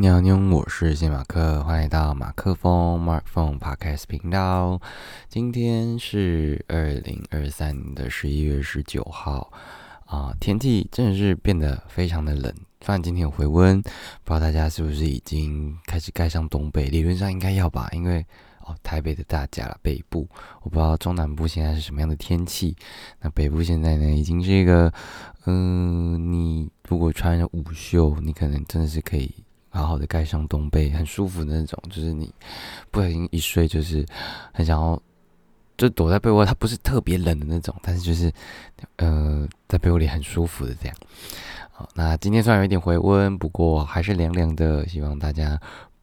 你好，你好，我是谢马克，欢迎来到马克风 Mark Phone Podcast 频道。今天是二零二三年的十一月十九号啊，天气真的是变得非常的冷。虽然今天有回温，不知道大家是不是已经开始盖上东北？理论上应该要吧，因为哦，台北的大家了，北部我不知道中南部现在是什么样的天气。那北部现在呢，已经是一个，嗯，你如果穿着午袖，你可能真的是可以好好的盖上冬被，很舒服的那种。就是你不小心一睡，就是很想要就躲在被窝，它不是特别冷的那种，但是就是呃，在被窝里很舒服的这样。好那今天虽然有一点回温，不过还是凉凉的。希望大家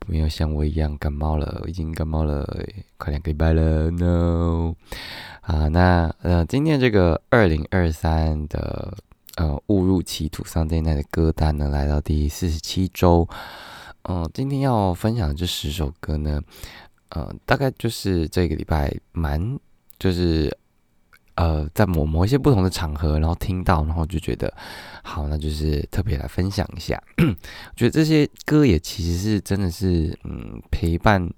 没有像我一样感冒了，已经感冒了快两个礼拜了。No，啊，那呃，今天这个二零二三的呃误入歧途 Sunday Night 的歌单呢，来到第四十七周。嗯，今天要分享的这十首歌呢，呃，大概就是这个礼拜蛮就是。呃，在某某一些不同的场合，然后听到，然后就觉得好，那就是特别来分享一下。觉得这些歌也其实是真的是，嗯，陪伴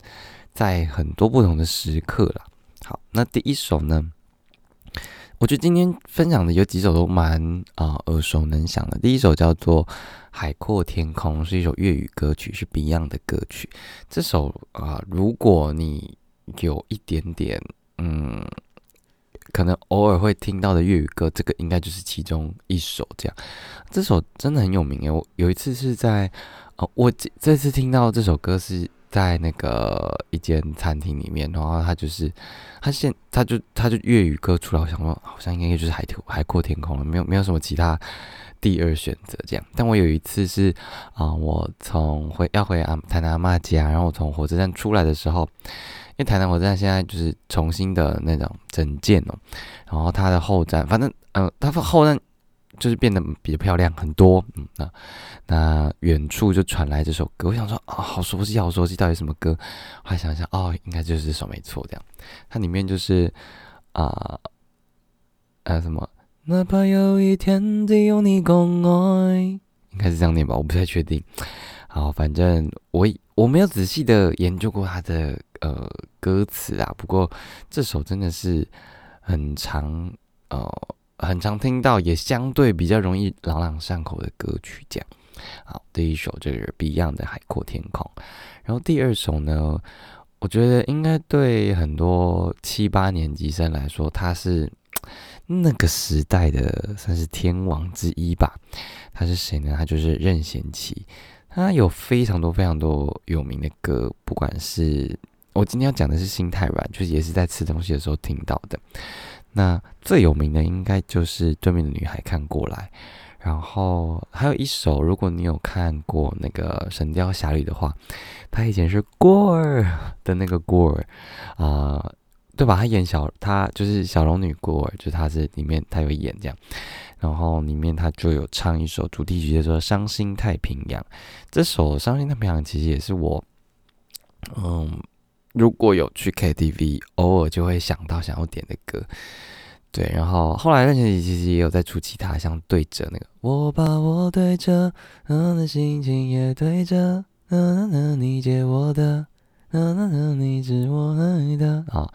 在很多不同的时刻了。好，那第一首呢，我觉得今天分享的有几首都蛮啊耳熟能详的。第一首叫做《海阔天空》，是一首粤语歌曲，是 Beyond 的歌曲。这首啊，如果你有一点点，嗯。可能偶尔会听到的粤语歌，这个应该就是其中一首。这样，这首真的很有名诶。我有一次是在，哦，我这这次听到这首歌是在那个一间餐厅里面，然后他就是他现他就他就粤语歌出来，我想说好像应该就是海图海阔天空了，没有没有什么其他第二选择这样。但我有一次是啊，我从回要回阿台南阿妈家，然后我从火车站出来的时候。因为台南火车站现在就是重新的那种整建哦，然后它的后站，反正呃，它后站就是变得比较漂亮很多。嗯，那那远处就传来这首歌，我想说啊，好熟悉，好熟悉，到底什么歌？后来想想，哦，应该就是这首没错。这样，它里面就是啊，呃，什么？哪怕有一天只有你共爱，应该是这样念吧，我不太确定。好，反正我我没有仔细的研究过它的呃歌词啊，不过这首真的是很长呃很常听到，也相对比较容易朗朗上口的歌曲。这样，好，第一首就是 Beyond 的《海阔天空》，然后第二首呢，我觉得应该对很多七八年级生来说，他是那个时代的算是天王之一吧。他是谁呢？他就是任贤齐。他有非常多非常多有名的歌，不管是我今天要讲的是《心太软》，就是也是在吃东西的时候听到的。那最有名的应该就是《对面的女孩看过来》，然后还有一首，如果你有看过那个《神雕侠侣》的话，他以前是郭儿的那个郭儿啊。对吧？他演小，他就是小龙女孤儿，就他是里面他有演这样，然后里面他就有唱一首主题曲，叫做《伤心太平洋》。这首《伤心太平洋》其实也是我，嗯，如果有去 KTV，偶尔就会想到想要点的歌。对，然后后来任贤齐其实也有在出其他，像对着那个，我把我对着，嗯的心情也对着，嗯嗯，你借我的。那那那你是我爱的啊，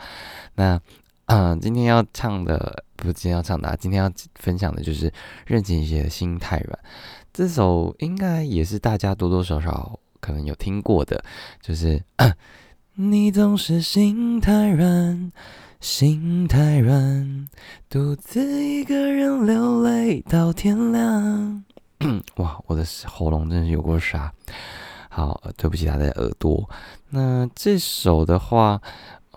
那嗯，今天要唱的不是今天要唱的，今天要分享的就是任贤齐的《心太软》这首，应该也是大家多多少少可能有听过的，就是你总是心太软，心太软，独自一个人流泪到天亮。哇，我的喉咙真是有过沙。好，对不起他的耳朵。那这首的话，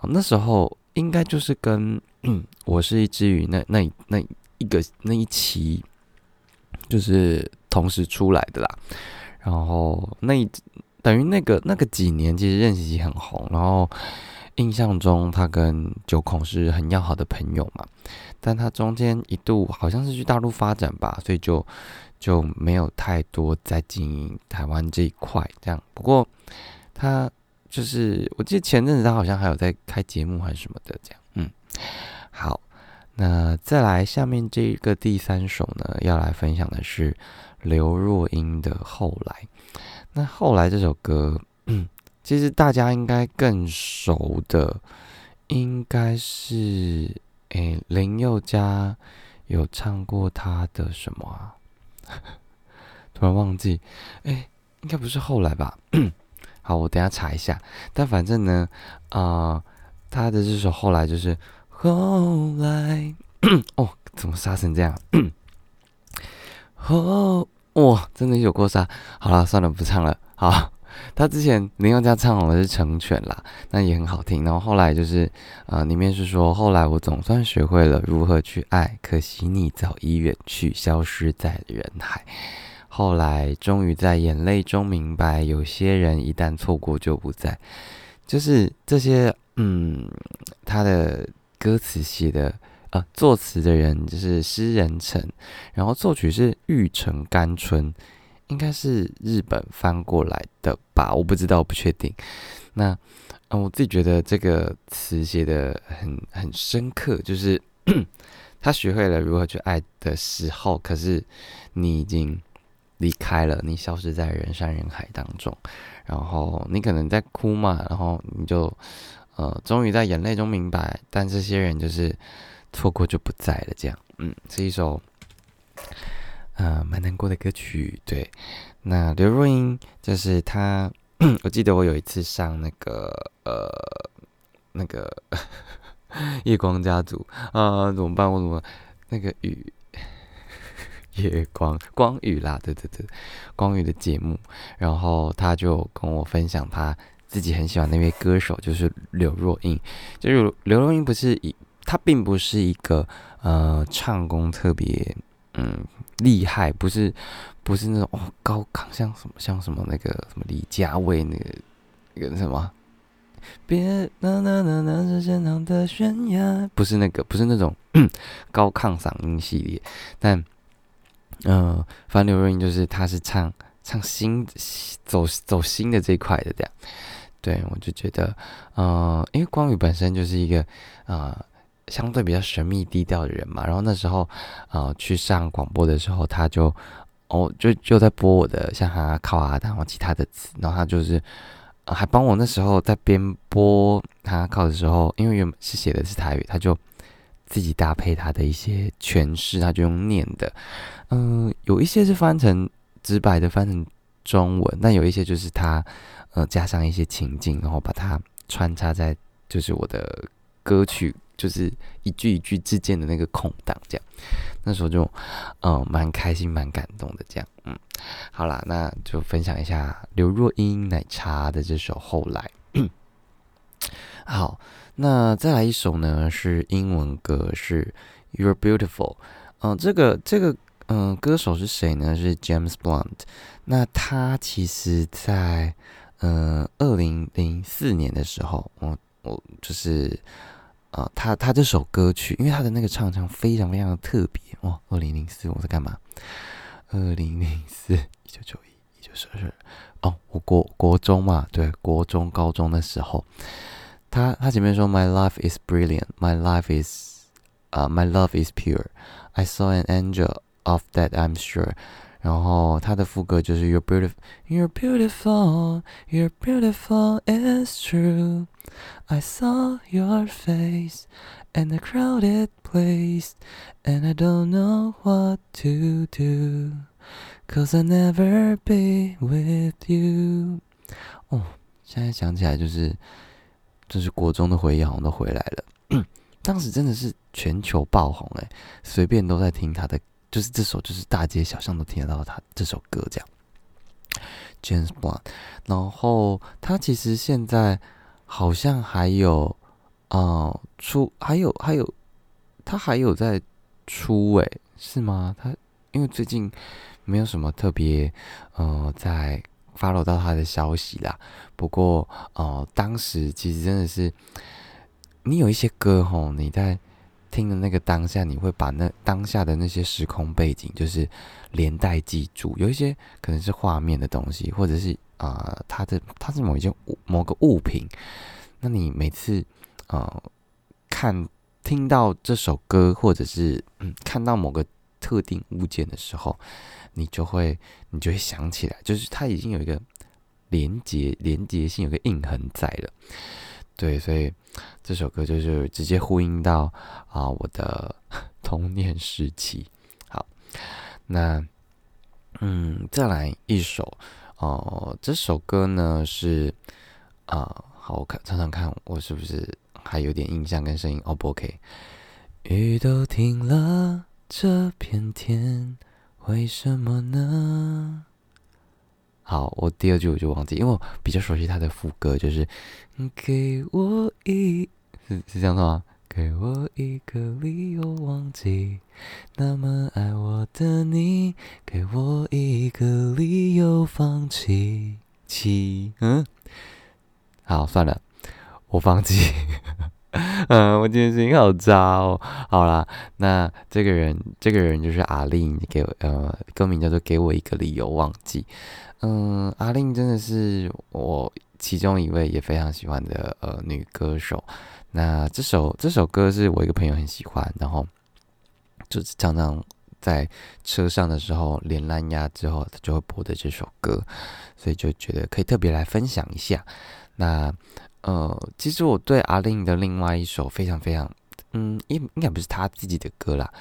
那时候应该就是跟《我是一只鱼》那那那一个那一期，就是同时出来的啦。然后那等于那个那个几年，其实任贤齐很红。然后印象中他跟九孔是很要好的朋友嘛。但他中间一度好像是去大陆发展吧，所以就。就没有太多在经营台湾这一块，这样。不过他就是，我记得前阵子他好像还有在开节目还是什么的，这样。嗯，好，那再来下面这个第三首呢，要来分享的是刘若英的《后来》。那后来这首歌，其实大家应该更熟的，应该是诶林宥嘉有唱过他的什么啊？突然忘记，诶，应该不是后来吧？好，我等下查一下。但反正呢，啊，他的这首后来就是后来，哦，怎么杀成这样？后，哇，真的有过杀。好了，算了，不唱了。好，他之前林宥嘉唱的是《成全》啦，那也很好听。然后后来就是，呃，里面是说，后来我总算学会了如何去爱，可惜你早已远去，消失在人海。后来终于在眼泪中明白，有些人一旦错过就不在。就是这些，嗯，他的歌词写的，呃，作词的人就是诗人陈，然后作曲是玉城甘春，应该是日本翻过来的吧？我不知道，不确定。那，嗯，我自己觉得这个词写的很很深刻，就是 他学会了如何去爱的时候，可是你已经。离开了，你消失在人山人海当中，然后你可能在哭嘛，然后你就，呃，终于在眼泪中明白，但这些人就是错过就不在了，这样，嗯，是一首，呃，蛮难过的歌曲，对。那刘若英就是她，我记得我有一次上那个，呃，那个 夜光家族啊，怎么办？我怎么那个雨？夜光光宇啦，对对对，光宇的节目，然后他就跟我分享他自己很喜欢那位歌手，就是刘若英。就是刘若英不是一，他并不是一个呃唱功特别嗯厉害，不是不是那种哦高亢，像什么像什么那个什么李佳薇那个那个什么，别那那那那是天堂的悬崖，不是那个不是那种高亢嗓音系列，但。嗯，反正刘若英就是，她是唱唱新走走新的这一块的这样，对我就觉得，嗯，因为光宇本身就是一个啊相对比较神秘低调的人嘛，然后那时候啊去上广播的时候，他就哦就就在播我的像他靠啊，然后其他的词，然后他就是还帮我那时候在边播他靠的时候，因为原本是写的是台语，他就。自己搭配他的一些诠释，他就用念的，嗯，有一些是翻成直白的翻成中文，但有一些就是他呃加上一些情境，然后把它穿插在就是我的歌曲，就是一句一句之间的那个空档，这样，那时候就嗯蛮开心蛮感动的，这样，嗯，好啦，那就分享一下刘若英奶茶的这首《后来》，好。那再来一首呢？是英文歌，是 You're Beautiful。嗯，这个这个嗯，歌手是谁呢？是 James Blunt。那他其实，在嗯二零零四年的时候，我我就是啊，他他这首歌曲，因为他的那个唱腔非常非常的特别哇！二零零四我在干嘛？二零零四一九九一一九九二哦，我国国中嘛，对，国中高中的时候。他他前面说，My life is brilliant, my life is, 啊，my love is pure. I saw an angel of that, I'm sure. 然后他的副歌就是 You're beautiful, You're beautiful, You're beautiful, it's true. I saw your face in a crowded place, and I don't know what to do, cause I'll never be with you. 哦，现在想起来就是。就是国中的回忆好像都回来了，当时真的是全球爆红哎，随便都在听他的，就是这首就是大街小巷都听得到他这首歌这样。James Blunt，然后他其实现在好像还有啊出，还有还有他还有在出哎，是吗？他因为最近没有什么特别呃在。follow 到他的消息啦，不过哦，当时其实真的是，你有一些歌吼，你在听的那个当下，你会把那当下的那些时空背景，就是连带记住。有一些可能是画面的东西，或者是啊，它的它是某一件某个物品，那你每次啊看听到这首歌，或者是嗯看到某个特定物件的时候。你就会，你就会想起来，就是它已经有一个连接连接性，有个印痕在了。对，所以这首歌就是直接呼应到啊我的 童年时期。好，那嗯，再来一首哦，这首歌呢是啊，好，我看唱唱看，我是不是还有点印象跟声音？O 不 OK？雨都停了，这片天。为什么呢？好，我第二句我就忘记，因为我比较熟悉他的副歌，就是给我一，是是这样的吗？给我一个理由忘记那么爱我的你，给我一个理由放弃。七，嗯，好，算了，我放弃。嗯，我今天声音好糟哦。好啦，那这个人，这个人就是阿令，给呃歌名叫做《给我一个理由忘记》。嗯，阿令真的是我其中一位也非常喜欢的呃女歌手。那这首这首歌是我一个朋友很喜欢，然后就是常常在车上的时候连蓝牙之后，他就会播的这首歌，所以就觉得可以特别来分享一下。那。呃，其实我对阿令的另外一首非常非常，嗯，应应该不是他自己的歌啦，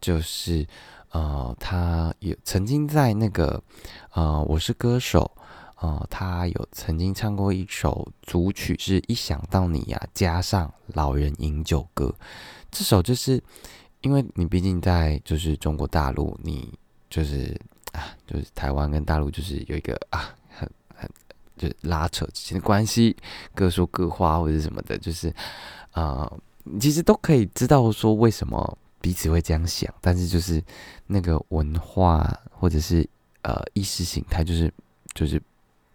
就是呃，他有曾经在那个呃，我是歌手，呃，他有曾经唱过一首主曲，是一想到你呀，加上老人饮酒歌，这首就是因为你毕竟在就是中国大陆，你就是啊，就是台湾跟大陆就是有一个啊。就拉扯之间的关系，各说各话或者什么的，就是啊，其实都可以知道说为什么彼此会这样想，但是就是那个文化或者是呃意识形态，就是就是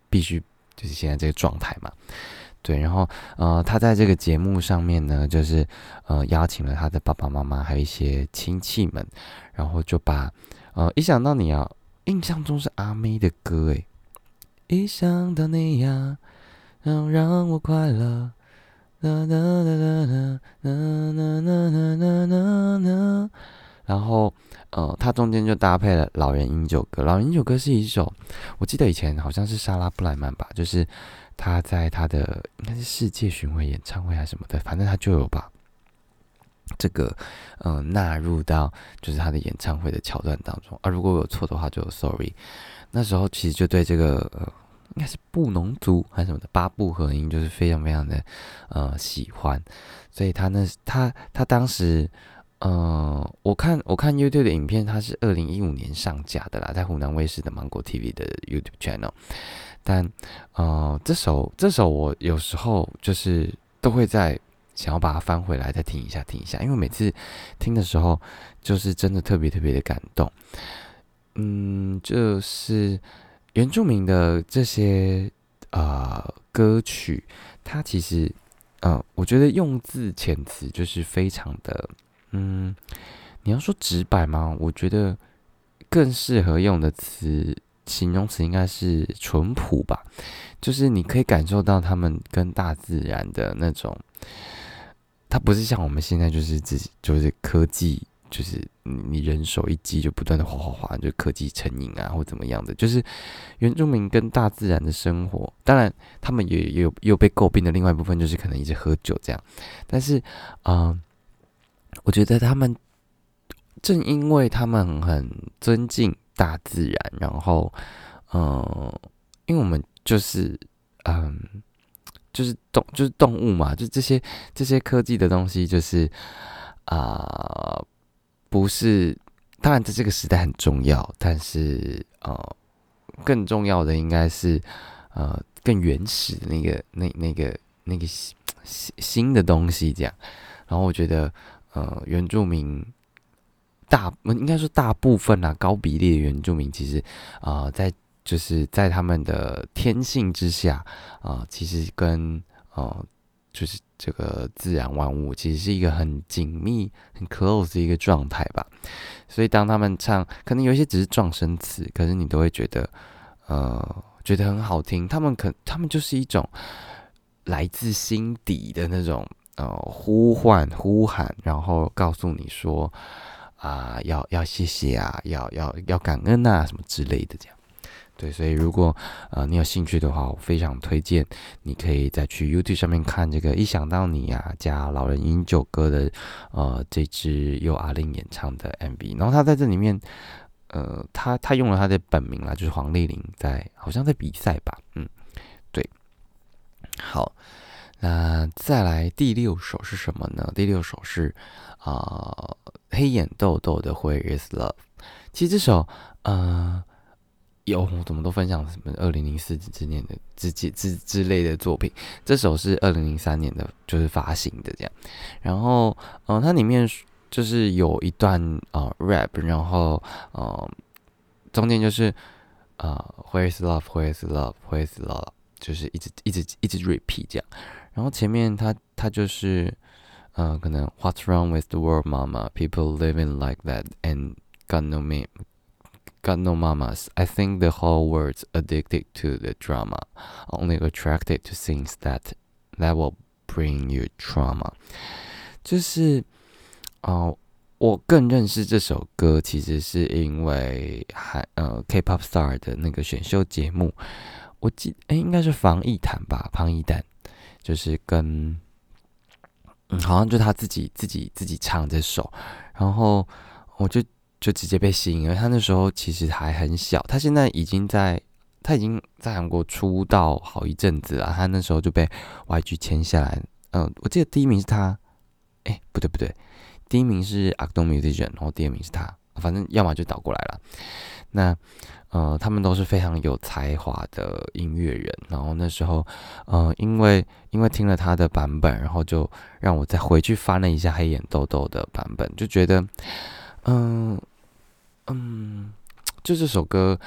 必须就是现在这个状态嘛，对。然后呃，他在这个节目上面呢，就是呃邀请了他的爸爸妈妈还有一些亲戚们，然后就把呃一想到你啊，印象中是阿妹的歌诶。一想到你呀，让让我快乐。啦啦啦啦啦啦啦啦啦啦啦。然后，呃，它中间就搭配了《老人饮酒歌》。《老人饮酒歌》是一首，我记得以前好像是莎拉布莱曼吧，就是他在他的应该是世界巡回演唱会还是什么的，反正他就有把这个呃纳入到就是他的演唱会的桥段当中。啊，如果有错的话就 sorry。那时候其实就对这个呃，应该是布农族还是什么的八部合音，就是非常非常的呃喜欢，所以他那他他当时呃，我看我看 YouTube 的影片，他是二零一五年上架的啦，在湖南卫视的芒果 TV 的 YouTube channel，但呃这首这首我有时候就是都会在想要把它翻回来再听一下听一下，因为每次听的时候就是真的特别特别的感动。嗯，就是原住民的这些呃歌曲，它其实呃，我觉得用字遣词就是非常的，嗯，你要说直白吗？我觉得更适合用的词形容词应该是淳朴吧，就是你可以感受到他们跟大自然的那种，它不是像我们现在就是自己就是科技。就是你人手一机就不断的哗哗哗，就科技成瘾啊，或怎么样的。就是原住民跟大自然的生活，当然他们也有又被诟病的另外一部分，就是可能一直喝酒这样。但是啊，我觉得他们正因为他们很尊敬大自然，然后嗯，因为我们就是嗯，就是动就是动物嘛，就这些这些科技的东西，就是啊。不是，当然在这个时代很重要，但是呃，更重要的应该是呃更原始的那个那那个那个新新的东西这样。然后我觉得呃原住民大应该说大部分啊高比例的原住民其实啊在就是在他们的天性之下啊其实跟呃就是这个自然万物其实是一个很紧密、很 close 的一个状态吧。所以当他们唱，可能有一些只是撞声词，可是你都会觉得，呃，觉得很好听。他们可，他们就是一种来自心底的那种呃呼唤、呼喊，然后告诉你说啊，要要谢谢啊，要要要感恩啊，什么之类的这样。对，所以如果呃你有兴趣的话，我非常推荐你可以再去 YouTube 上面看这个《一想到你》啊加老人饮酒歌的呃这支由阿令演唱的 MV，然后他在这里面呃他他用了他的本名啦，就是黄丽玲，在好像在比赛吧，嗯，对，好，那再来第六首是什么呢？第六首是啊黑眼豆豆的《We Is Love》，其实这首呃。有，我怎么都分享什么二零零四之年的之之之之类的作品。这首是二零零三年的，就是发行的这样。然后，嗯，它里面就是有一段呃 rap，然后呃中间就是呃 Where is love? Where is love? Where is love? 就是一直一直一直 repeat 这样。然后前面它它就是呃可能 What's wrong with the world, Mama? People living like that and got no me. Got no mamas. I think the whole world's addicted to the drama, only attracted to things that that will bring you trauma. 就是哦、呃，我更认识这首歌，其实是因为韩呃 K-pop star 的那个选秀节目，我记哎应该是防疫谈吧，防疫谈，就是跟嗯好像就他自己自己自己唱这首，然后我就。就直接被吸引了。他那时候其实还很小，他现在已经在，他已经在韩国出道好一阵子了。他那时候就被 YG 签下来。嗯，我记得第一名是他，哎，不对不对，第一名是 actomusician，然后第二名是他，反正要么就倒过来了。那呃，他们都是非常有才华的音乐人。然后那时候，呃，因为因为听了他的版本，然后就让我再回去翻了一下黑眼豆豆的版本，就觉得。嗯嗯，就这首歌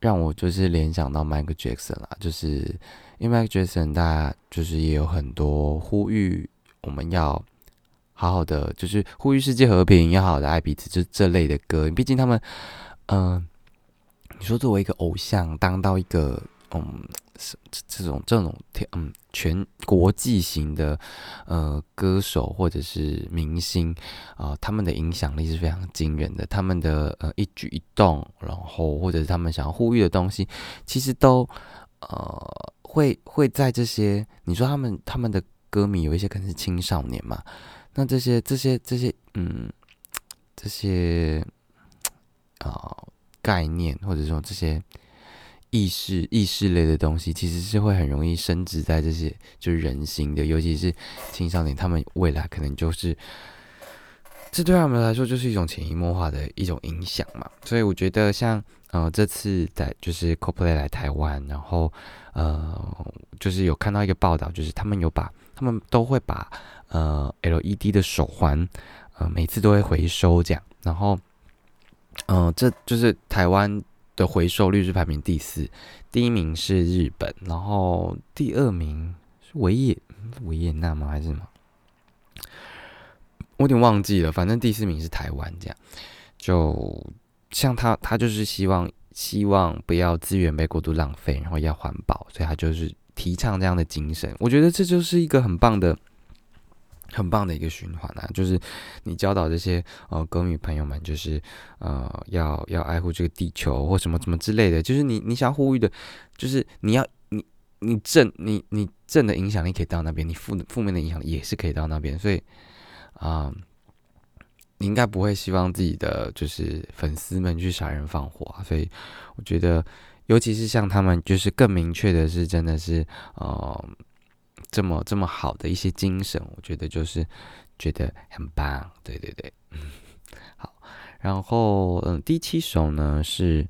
让我就是联想到 Michael Jackson 啦，就是因为 Michael Jackson 大家就是也有很多呼吁我们要好好的，就是呼吁世界和平，要好好的爱彼此，就这类的歌。毕竟他们，嗯，你说作为一个偶像，当到一个。嗯，是这种这种嗯全国际型的呃歌手或者是明星啊，他们的影响力是非常惊人的。他们的呃一举一动，然后或者是他们想要呼吁的东西，其实都呃会会在这些。你说他们他们的歌迷有一些可能是青少年嘛？那这些这些这些嗯这些啊概念或者说这些。意识意识类的东西，其实是会很容易升值在这些就是人心的，尤其是青少年，他们未来可能就是，这对他们来说就是一种潜移默化的一种影响嘛。所以我觉得像呃这次在就是 CoPlay 来台湾，然后呃就是有看到一个报道，就是他们有把他们都会把呃 LED 的手环呃每次都会回收这样，然后嗯这就是台湾。的回收率是排名第四，第一名是日本，然后第二名是维也维也纳吗？还是什么？我有点忘记了。反正第四名是台湾，这样。就像他，他就是希望希望不要资源被过度浪费，然后要环保，所以他就是提倡这样的精神。我觉得这就是一个很棒的。很棒的一个循环啊，就是你教导这些呃歌迷朋友们，就是呃要要爱护这个地球或什么什么之类的，就是你你想呼吁的，就是你要你你正你你正的影响力可以到那边，你负负面的影响力也是可以到那边，所以啊，你应该不会希望自己的就是粉丝们去杀人放火啊，所以我觉得，尤其是像他们，就是更明确的是，真的是呃。这么这么好的一些精神，我觉得就是觉得很棒，对对对，好。然后嗯，第七首呢是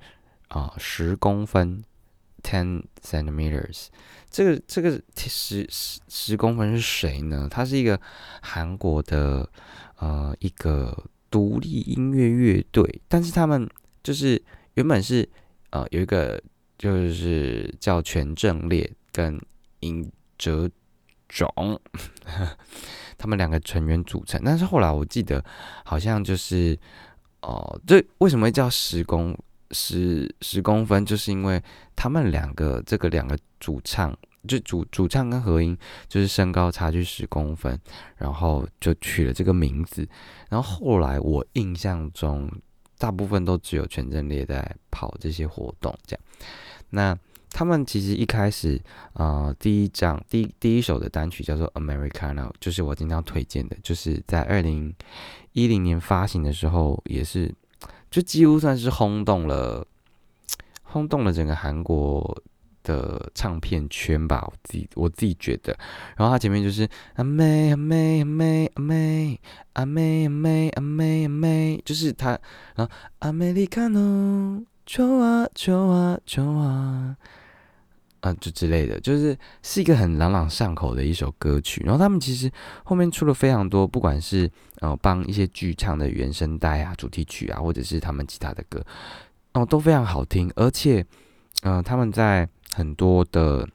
啊十公分，ten centimeters。这个这个十十十公分是谁呢？他是一个韩国的呃一个独立音乐乐队，但是他们就是原本是呃有一个就是叫全正烈跟尹哲。种，他们两个成员组成，但是后来我记得好像就是哦，这为什么会叫十公十十公分？就是因为他们两个这个两个主唱，就主主唱跟合音就是身高差距十公分，然后就取了这个名字。然后后来我印象中，大部分都只有全真烈在跑这些活动这样。那他们其实一开始，呃，第一张第第一首的单曲叫做《Americano》，就是我经常推荐的，就是在二零一零年发行的时候，也是就几乎算是轰动了，轰动了整个韩国的唱片圈吧。我自己我自己觉得，然后它前面就是阿妹阿妹阿妹阿妹阿妹阿妹阿妹阿妹，就是它，然后 Americano，求啊求啊求啊。啊，就之类的，就是是一个很朗朗上口的一首歌曲。然后他们其实后面出了非常多，不管是呃帮一些剧唱的原声带啊、主题曲啊，或者是他们其他的歌，哦，都非常好听。而且，嗯，他们在很多的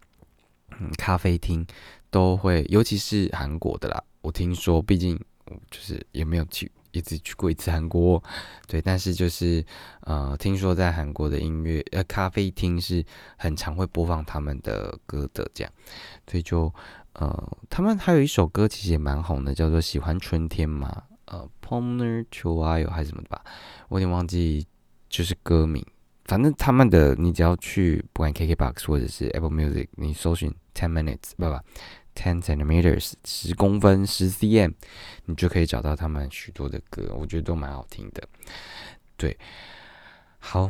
嗯咖啡厅都会，尤其是韩国的啦，我听说，毕竟就是也没有去。也只去过一次韩国，对，但是就是呃，听说在韩国的音乐呃咖啡厅是很常会播放他们的歌的，这样，所以就呃，他们还有一首歌其实也蛮红的，叫做《喜欢春天》嘛，呃 p o m e r c h o a 还是什么的吧，我有点忘记就是歌名，反正他们的你只要去不管 KKBOX 或者是 Apple Music，你搜寻 Ten Minutes，不不。Ten centimeters，十公分，十 cm，你就可以找到他们许多的歌，我觉得都蛮好听的。对，好，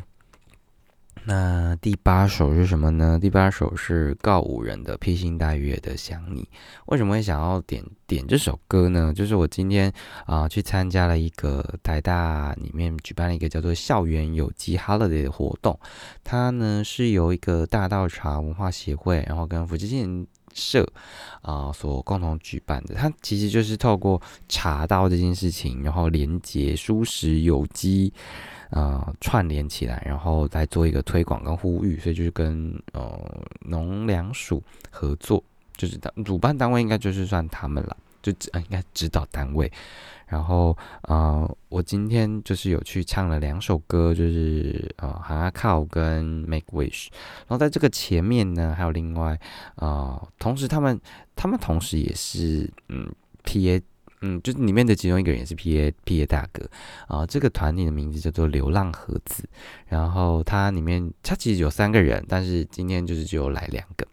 那第八首是什么呢？第八首是告五人的《披星戴月的想你》。为什么会想要点点这首歌呢？就是我今天啊去参加了一个台大里面举办了一个叫做校园有机 holiday 的活动，它呢是由一个大道茶文化协会，然后跟福建。社啊，所共同举办的，它其实就是透过茶道这件事情，然后连接舒适有机，呃，串联起来，然后再做一个推广跟呼吁，所以就是跟呃农粮署合作，就是主办单位应该就是算他们了，就指应该指导单位。然后，呃，我今天就是有去唱了两首歌，就是呃，《哈靠》跟《Make Wish》。然后在这个前面呢，还有另外，呃，同时他们他们同时也是嗯，P A。嗯，就是里面的其中一个人也是 P A P A 大哥啊。这个团体的名字叫做流浪盒子。然后它里面它其实有三个人，但是今天就是只有来两个。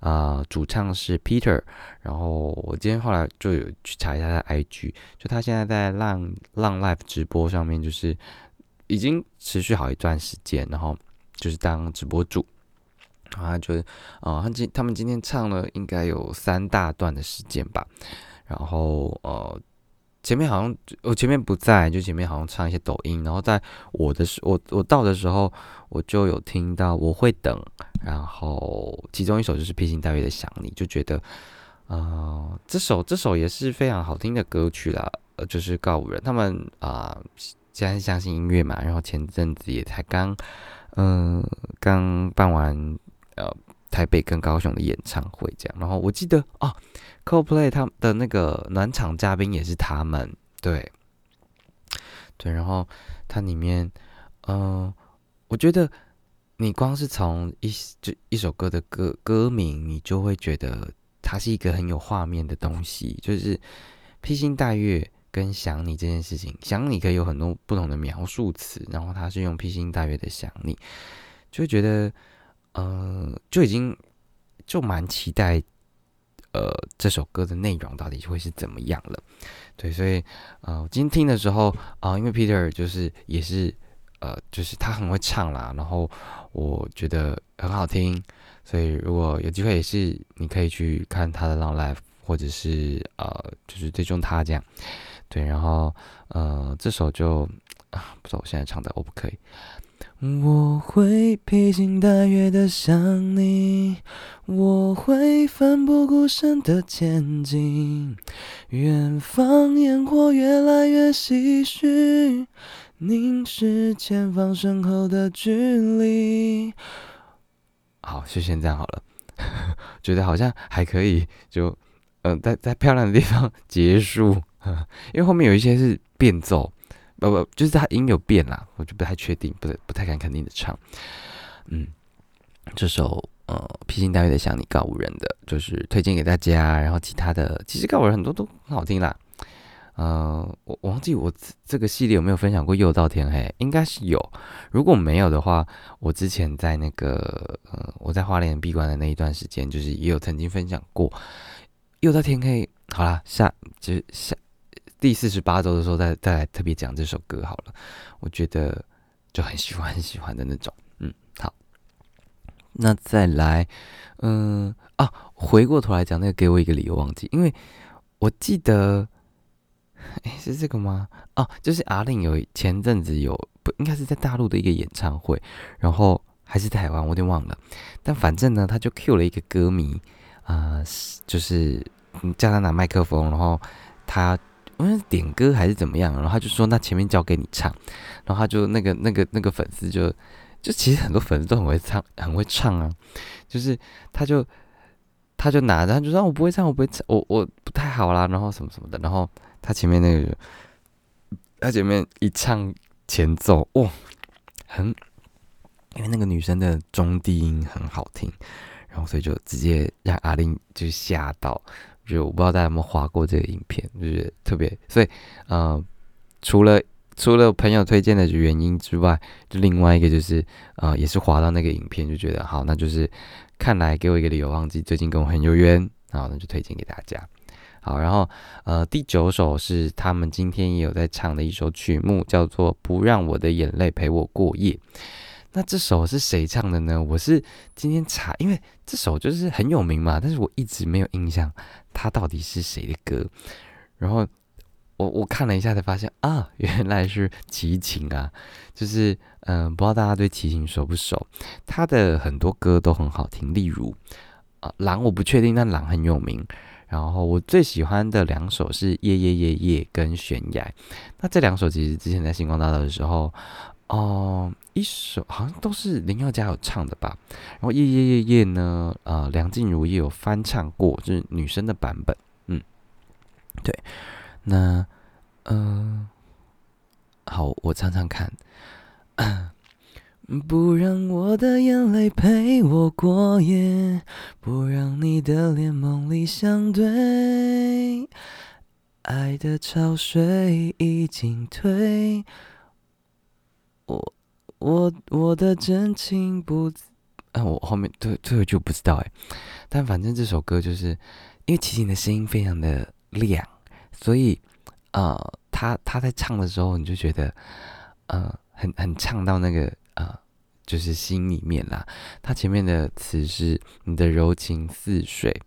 啊，主唱是 Peter。然后我今天后来就有去查一下他 I G，就他现在在浪浪 Live 直播上面，就是已经持续好一段时间，然后就是当直播主。然后就啊，他今他们今天唱了应该有三大段的时间吧。然后呃，前面好像我前面不在，就前面好像唱一些抖音。然后在我的时我我到的时候，我就有听到我会等。然后其中一首就是披星戴月的想你，就觉得呃这首这首也是非常好听的歌曲啦。呃，就是告五人他们啊，既然是相信音乐嘛，然后前阵子也才刚嗯刚办完呃。台北跟高雄的演唱会这样，然后我记得哦，CoPlay 他的那个暖场嘉宾也是他们，对，对，然后它里面，嗯，我觉得你光是从一就一首歌的歌歌名，你就会觉得它是一个很有画面的东西，就是披星戴月跟想你这件事情，想你可以有很多不同的描述词，然后它是用披星戴月的想你，就会觉得。呃，就已经就蛮期待，呃，这首歌的内容到底会是怎么样了？对，所以呃，今天听的时候啊，因为 Peter 就是也是呃，就是他很会唱啦，然后我觉得很好听，所以如果有机会也是你可以去看他的 Long Life，或者是呃，就是追踪他这样。对，然后呃，这首就啊，不知道我现在唱的 O 不可以。我会披星戴月的想你，我会奋不顾身的前进。远方烟火越来越唏嘘，凝视前方身后的距离。好，就先这样好了。觉得好像还可以，就嗯，在在漂亮的地方结束。因为后面有一些是变奏。不不，就是他音有变啦，我就不太确定，不不太敢肯定的唱。嗯，这首呃披星戴月的想你告五人的，就是推荐给大家。然后其他的，其实告五人很多都很好听啦。呃，我忘记我这个系列有没有分享过《又到天黑》，应该是有。如果没有的话，我之前在那个呃，我在花莲闭关的那一段时间，就是也有曾经分享过《又到天黑》。好啦，下就下第四十八周的时候再再来特别讲这首歌好了。我觉得就很喜欢很喜欢的那种。嗯，好，那再来，嗯啊，回过头来讲那个，给我一个理由忘记，因为我记得。是这个吗？哦，就是阿令有前阵子有不应该是在大陆的一个演唱会，然后还是台湾，我有点忘了。但反正呢，他就 Q 了一个歌迷啊，就是叫他拿麦克风，然后他因为点歌还是怎么样，然后他就说那前面交给你唱，然后他就那个那个那个粉丝就就其实很多粉丝都很会唱，很会唱啊，就是他就他就拿着他就说我不会唱，我不会唱，我我不太好啦，然后什么什么的，然后。他前面那个，他前面一唱前奏，哇，很，因为那个女生的中低音很好听，然后所以就直接让阿玲就吓到，就我不知道大家有没有划过这个影片，就是特别，所以，呃，除了除了朋友推荐的原因之外，就另外一个就是，呃，也是划到那个影片，就觉得好，那就是看来给我一个理由忘记最近跟我很有缘，好，那就推荐给大家。好，然后呃，第九首是他们今天也有在唱的一首曲目，叫做《不让我的眼泪陪我过夜》。那这首是谁唱的呢？我是今天查，因为这首就是很有名嘛，但是我一直没有印象，它到底是谁的歌。然后我我看了一下，才发现啊，原来是齐秦啊，就是嗯，不知道大家对齐秦熟不熟？他的很多歌都很好听，例如啊，狼我不确定，但狼很有名。然后我最喜欢的两首是《夜夜夜夜》跟《悬崖》，那这两首其实之前在星光大道的时候，哦，一首好像都是林宥嘉有唱的吧。然后《夜夜夜夜》呢，呃，梁静茹也有翻唱过，就是女生的版本。嗯，对，那嗯，好，我唱唱看。不让我的眼泪陪我过夜，不让你的脸梦里相对，爱的潮水已经退，我我我的真情不，啊，我后面对最后就不知道哎，但反正这首歌就是因为齐秦的声音非常的亮，所以呃，他他在唱的时候你就觉得呃，很很唱到那个。啊，就是心里面啦。他前面的词是：“你的柔情似水，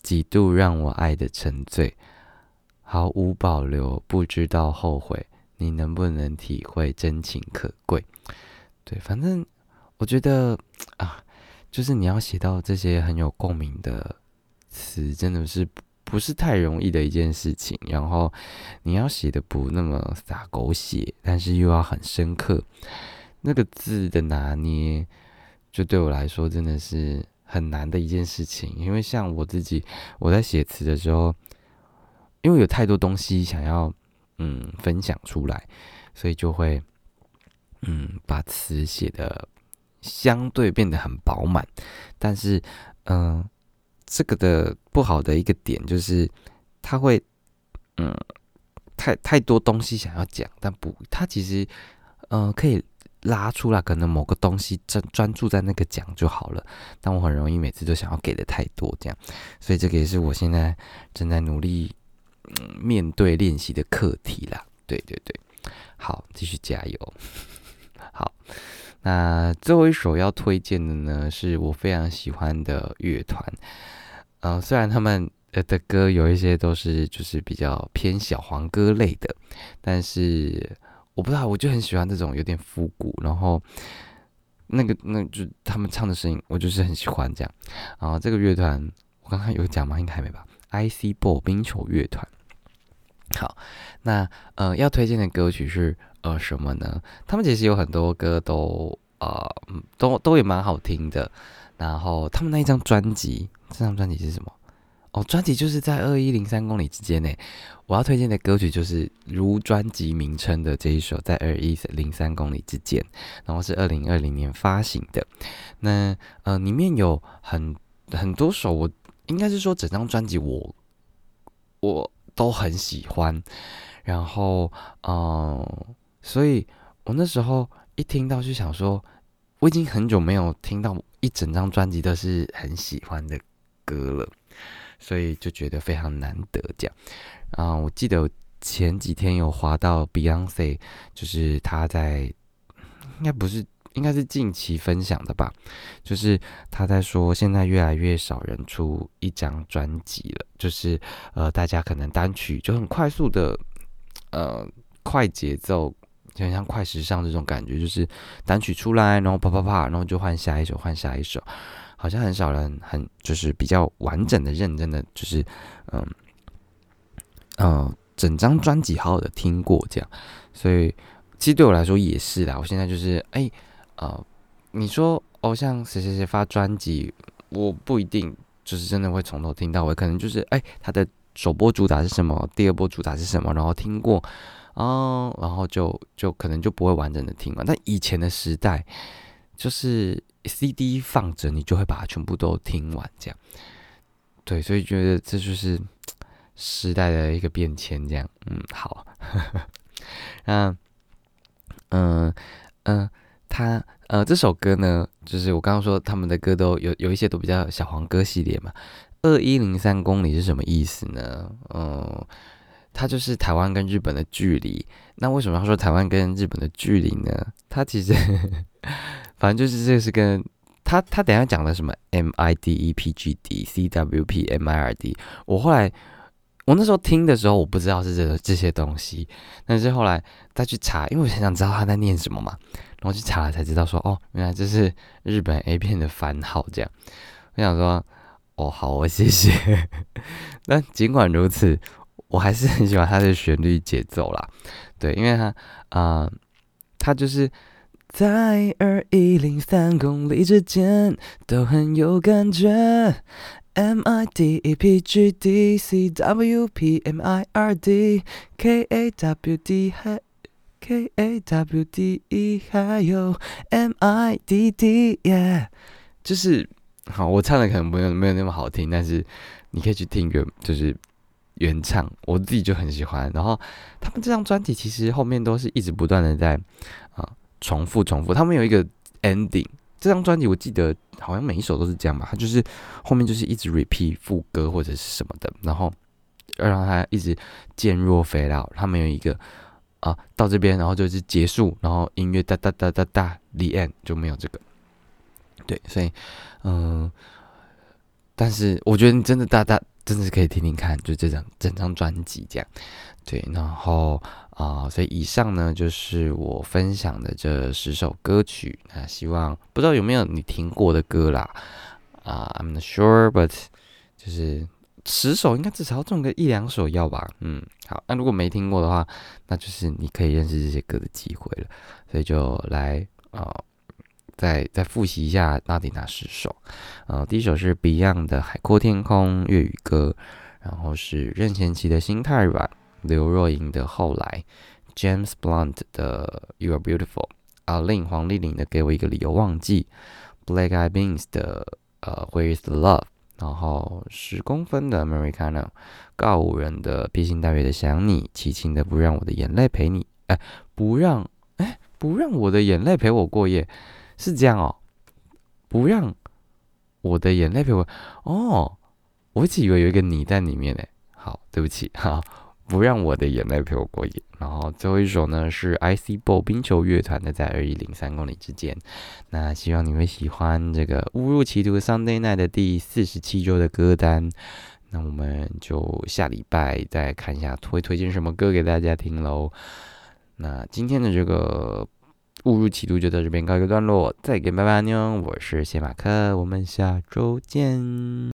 几度让我爱的沉醉，毫无保留，不知道后悔。你能不能体会真情可贵？”对，反正我觉得啊，就是你要写到这些很有共鸣的词，真的是不是太容易的一件事情。然后你要写的不那么洒狗血，但是又要很深刻。那个字的拿捏，就对我来说真的是很难的一件事情。因为像我自己，我在写词的时候，因为有太多东西想要嗯分享出来，所以就会嗯把词写的相对变得很饱满。但是嗯，这个的不好的一个点就是，他会嗯太太多东西想要讲，但不，他其实嗯可以。拉出来，可能某个东西专专注在那个讲就好了，但我很容易每次都想要给的太多，这样，所以这个也是我现在正在努力嗯面对练习的课题啦。对对对，好，继续加油。好，那最后一首要推荐的呢，是我非常喜欢的乐团，呃，虽然他们呃的歌有一些都是就是比较偏小黄歌类的，但是。我不知道，我就很喜欢这种有点复古，然后那个那就他们唱的声音，我就是很喜欢这样。然后这个乐团我刚刚有讲吗？应该还没吧？I C Ball 冰球乐团。好，那呃要推荐的歌曲是呃什么呢？他们其实有很多歌都啊都都也蛮好听的。然后他们那一张专辑，这张专辑是什么？哦，专辑就是在二一零三公里之间呢。我要推荐的歌曲就是如专辑名称的这一首，在二一零三公里之间，然后是二零二零年发行的。那呃，里面有很很多首，我应该是说整张专辑我我都很喜欢。然后，嗯，所以我那时候一听到就想说，我已经很久没有听到一整张专辑都是很喜欢的歌了，所以就觉得非常难得这样。啊，我记得前几天有滑到 Beyonce，就是他在，应该不是，应该是近期分享的吧，就是他在说，现在越来越少人出一张专辑了，就是呃，大家可能单曲就很快速的。呃，快节奏，就像快时尚这种感觉，就是单曲出来，然后啪啪啪，然后就换下一首，换下一首，好像很少人很就是比较完整的、认真的，就是嗯嗯，整张专辑好好的听过这样。所以其实对我来说也是啦。我现在就是哎呃，你说偶，像谁谁谁发专辑，我不一定就是真的会从头听到尾，可能就是哎他的。首播主打是什么？第二波主打是什么？然后听过，哦，然后就就可能就不会完整的听完。但以前的时代，就是 CD 放着，你就会把它全部都听完，这样。对，所以觉得这就是时代的一个变迁，这样。嗯，好。那，嗯嗯，他呃这首歌呢，就是我刚刚说他们的歌都有有一些都比较小黄歌系列嘛。二一零三公里是什么意思呢？嗯，它就是台湾跟日本的距离。那为什么要说台湾跟日本的距离呢？它其实 反正就是这是跟他他等下讲的什么 M I D E P G D C W P M I R D。我后来我那时候听的时候，我不知道是这这些东西，但是后来再去查，因为我很想知道他在念什么嘛，然后去查了才知道说，哦，原来这是日本 A 片的番号。这样，我想说。哦，好，我谢谢。但尽管如此，我还是很喜欢它的旋律节奏啦。对，因为它啊，它就是在二一零三公里之间都很有感觉。M I D E P G D C W P M I R D K A W D 还 K A W D E 还有 M I D D，yeah，就是。好，我唱的可能没有没有那么好听，但是你可以去听原就是原唱，我自己就很喜欢。然后他们这张专辑其实后面都是一直不断的在重复重复，他们有一个 ending。这张专辑我记得好像每一首都是这样吧，它就是后面就是一直 repeat 副歌或者是什么的，然后要让它一直渐弱飞到他们有一个啊到这边，然后就是结束，然后音乐哒哒哒哒哒 the end 就没有这个。对，所以，嗯，但是我觉得你真的大大真的是可以听听看，就这张整张专辑这样，对，然后啊，所以以上呢就是我分享的这十首歌曲，那希望不知道有没有你听过的歌啦，啊，I'm not sure，but 就是十首应该至少中个一两首要吧，嗯，好，那如果没听过的话，那就是你可以认识这些歌的机会了，所以就来啊。再再复习一下到底哪十首？呃，第一首是 Beyond 的《海阔天空》粤语歌，然后是任贤齐的《心太软》，刘若英的《后来》，James Blunt 的《You Are Beautiful》，阿令黄丽玲的《给我一个理由忘记》，Black Eyed Beans 的呃《Where Is the Love》，然后十公分的 Americano，告五人的披星戴月的想你，齐秦的不让我的眼泪陪你，哎，不让哎不让我的眼泪陪我过夜。是这样哦，不让我的眼泪陪我哦，我一直以为有一个你在里面呢。好，对不起哈，不让我的眼泪陪我过夜。然后最后一首呢是 IC BO 冰球乐团的在二一零三公里之间。那希望你会喜欢这个误入歧途 Sunday Night 的第四十七周的歌单。那我们就下礼拜再看一下会推荐什么歌给大家听喽。那今天的这个。误入歧途就到这边告一个段落，再见，拜拜，妞！我是谢马克，我们下周见。